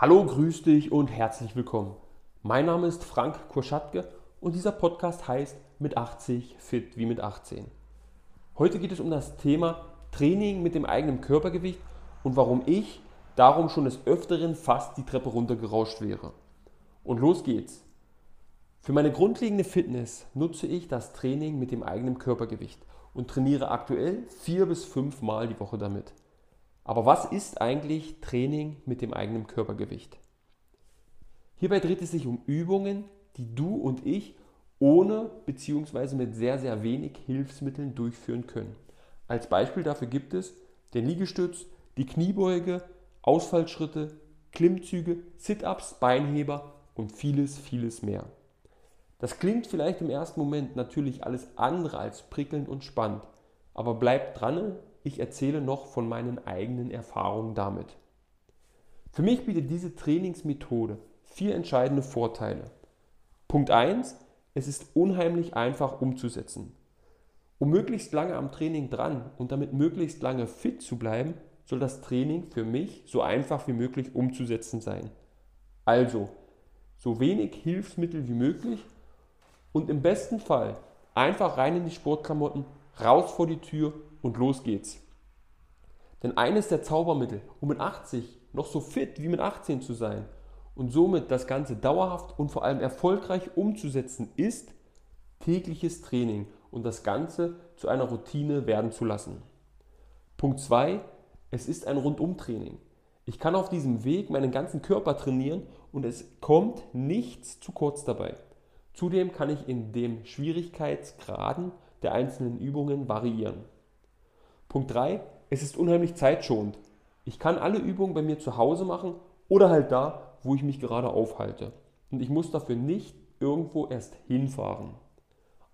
Hallo, grüß dich und herzlich willkommen. Mein Name ist Frank Kurschatke und dieser Podcast heißt Mit 80 fit wie mit 18. Heute geht es um das Thema Training mit dem eigenen Körpergewicht und warum ich darum schon des Öfteren fast die Treppe runtergerauscht wäre. Und los geht's. Für meine grundlegende Fitness nutze ich das Training mit dem eigenen Körpergewicht und trainiere aktuell vier bis fünf Mal die Woche damit. Aber was ist eigentlich Training mit dem eigenen Körpergewicht? Hierbei dreht es sich um Übungen, die du und ich ohne bzw. mit sehr, sehr wenig Hilfsmitteln durchführen können. Als Beispiel dafür gibt es den Liegestütz, die Kniebeuge, Ausfallschritte, Klimmzüge, Sit-ups, Beinheber und vieles, vieles mehr. Das klingt vielleicht im ersten Moment natürlich alles andere als prickelnd und spannend, aber bleibt dran, ich erzähle noch von meinen eigenen Erfahrungen damit. Für mich bietet diese Trainingsmethode vier entscheidende Vorteile. Punkt 1, es ist unheimlich einfach umzusetzen. Um möglichst lange am Training dran und damit möglichst lange fit zu bleiben, soll das Training für mich so einfach wie möglich umzusetzen sein. Also, so wenig Hilfsmittel wie möglich und im besten Fall einfach rein in die Sportklamotten, raus vor die Tür und los geht's. Denn eines der Zaubermittel, um mit 80 noch so fit wie mit 18 zu sein und somit das Ganze dauerhaft und vor allem erfolgreich umzusetzen, ist tägliches Training und das Ganze zu einer Routine werden zu lassen. Punkt 2. Es ist ein Rundumtraining. Ich kann auf diesem Weg meinen ganzen Körper trainieren und es kommt nichts zu kurz dabei. Zudem kann ich in den Schwierigkeitsgraden der einzelnen Übungen variieren. Punkt 3. Es ist unheimlich zeitschonend. Ich kann alle Übungen bei mir zu Hause machen oder halt da, wo ich mich gerade aufhalte. Und ich muss dafür nicht irgendwo erst hinfahren.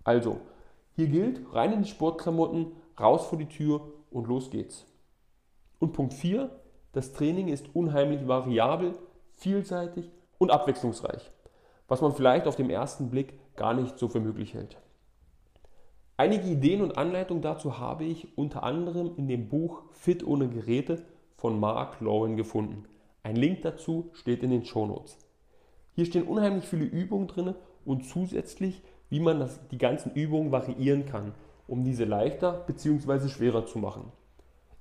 Also, hier gilt, rein in die Sportklamotten, raus vor die Tür und los geht's. Und Punkt 4. Das Training ist unheimlich variabel, vielseitig und abwechslungsreich, was man vielleicht auf den ersten Blick gar nicht so für möglich hält. Einige Ideen und Anleitungen dazu habe ich unter anderem in dem Buch Fit ohne Geräte von Mark Lowen gefunden. Ein Link dazu steht in den Shownotes. Hier stehen unheimlich viele Übungen drin und zusätzlich, wie man das, die ganzen Übungen variieren kann, um diese leichter bzw. schwerer zu machen.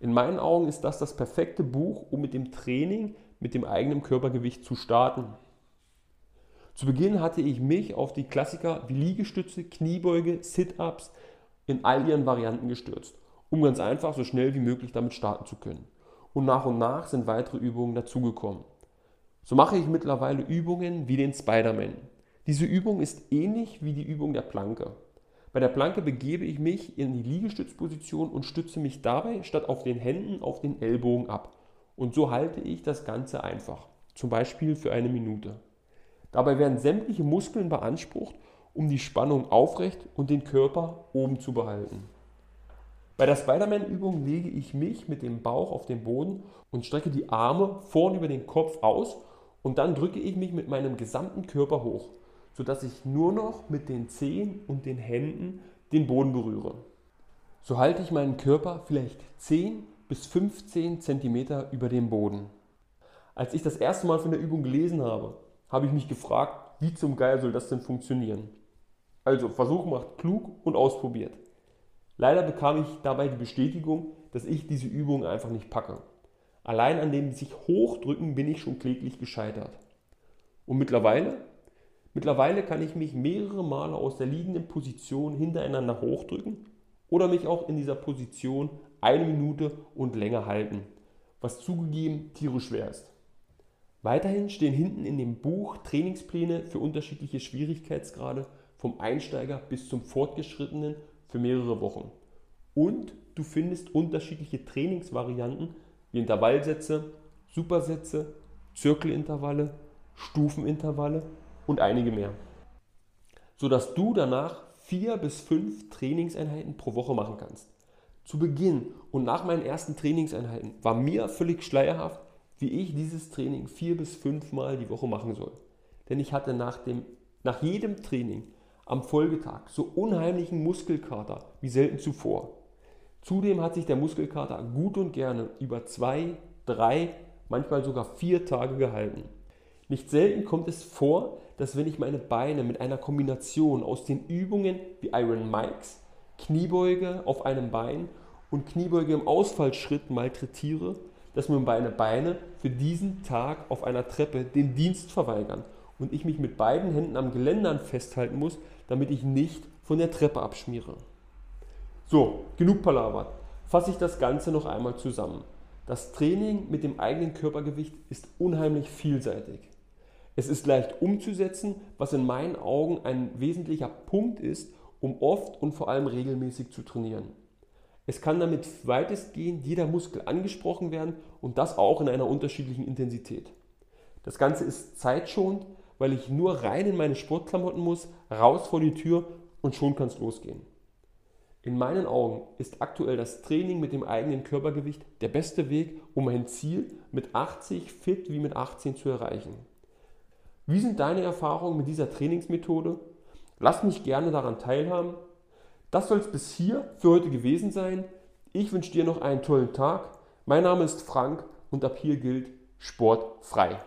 In meinen Augen ist das das perfekte Buch, um mit dem Training mit dem eigenen Körpergewicht zu starten. Zu Beginn hatte ich mich auf die Klassiker wie Liegestütze, Kniebeuge, Sit-ups in all ihren Varianten gestürzt, um ganz einfach so schnell wie möglich damit starten zu können. Und nach und nach sind weitere Übungen dazugekommen. So mache ich mittlerweile Übungen wie den Spider-Man. Diese Übung ist ähnlich wie die Übung der Planke. Bei der Planke begebe ich mich in die Liegestützposition und stütze mich dabei statt auf den Händen auf den Ellbogen ab. Und so halte ich das Ganze einfach, zum Beispiel für eine Minute. Dabei werden sämtliche Muskeln beansprucht, um die Spannung aufrecht und den Körper oben zu behalten. Bei der Spider-Man-Übung lege ich mich mit dem Bauch auf den Boden und strecke die Arme vorn über den Kopf aus und dann drücke ich mich mit meinem gesamten Körper hoch, sodass ich nur noch mit den Zehen und den Händen den Boden berühre. So halte ich meinen Körper vielleicht 10 bis 15 cm über dem Boden. Als ich das erste Mal von der Übung gelesen habe, habe ich mich gefragt, wie zum Geier soll das denn funktionieren? Also Versuch macht klug und ausprobiert. Leider bekam ich dabei die Bestätigung, dass ich diese Übung einfach nicht packe. Allein an dem sich hochdrücken bin ich schon kläglich gescheitert. Und mittlerweile? Mittlerweile kann ich mich mehrere Male aus der liegenden Position hintereinander hochdrücken oder mich auch in dieser Position eine Minute und länger halten, was zugegeben tierisch schwer ist. Weiterhin stehen hinten in dem Buch Trainingspläne für unterschiedliche Schwierigkeitsgrade vom Einsteiger bis zum Fortgeschrittenen für mehrere Wochen. Und du findest unterschiedliche Trainingsvarianten wie Intervallsätze, Supersätze, Zirkelintervalle, Stufenintervalle und einige mehr. Sodass du danach vier bis fünf Trainingseinheiten pro Woche machen kannst. Zu Beginn und nach meinen ersten Trainingseinheiten war mir völlig schleierhaft, wie ich dieses Training vier bis fünfmal die Woche machen soll. Denn ich hatte nach, dem, nach jedem Training am Folgetag so unheimlichen Muskelkater wie selten zuvor. Zudem hat sich der Muskelkater gut und gerne über zwei, drei, manchmal sogar vier Tage gehalten. Nicht selten kommt es vor, dass wenn ich meine Beine mit einer Kombination aus den Übungen wie Iron Mikes, Kniebeuge auf einem Bein und Kniebeuge im Ausfallschritt malträtiere, dass mir meine Beine für diesen Tag auf einer Treppe den Dienst verweigern und ich mich mit beiden Händen am Geländern festhalten muss, damit ich nicht von der Treppe abschmiere. So, genug Palaver. Fasse ich das Ganze noch einmal zusammen. Das Training mit dem eigenen Körpergewicht ist unheimlich vielseitig. Es ist leicht umzusetzen, was in meinen Augen ein wesentlicher Punkt ist, um oft und vor allem regelmäßig zu trainieren. Es kann damit weitestgehend jeder Muskel angesprochen werden und das auch in einer unterschiedlichen Intensität. Das Ganze ist zeitschonend, weil ich nur rein in meine Sportklamotten muss, raus vor die Tür und schon kann es losgehen. In meinen Augen ist aktuell das Training mit dem eigenen Körpergewicht der beste Weg, um ein Ziel mit 80 fit wie mit 18 zu erreichen. Wie sind deine Erfahrungen mit dieser Trainingsmethode? Lass mich gerne daran teilhaben. Das soll es bis hier für heute gewesen sein. Ich wünsche dir noch einen tollen Tag. Mein Name ist Frank und ab hier gilt Sport frei.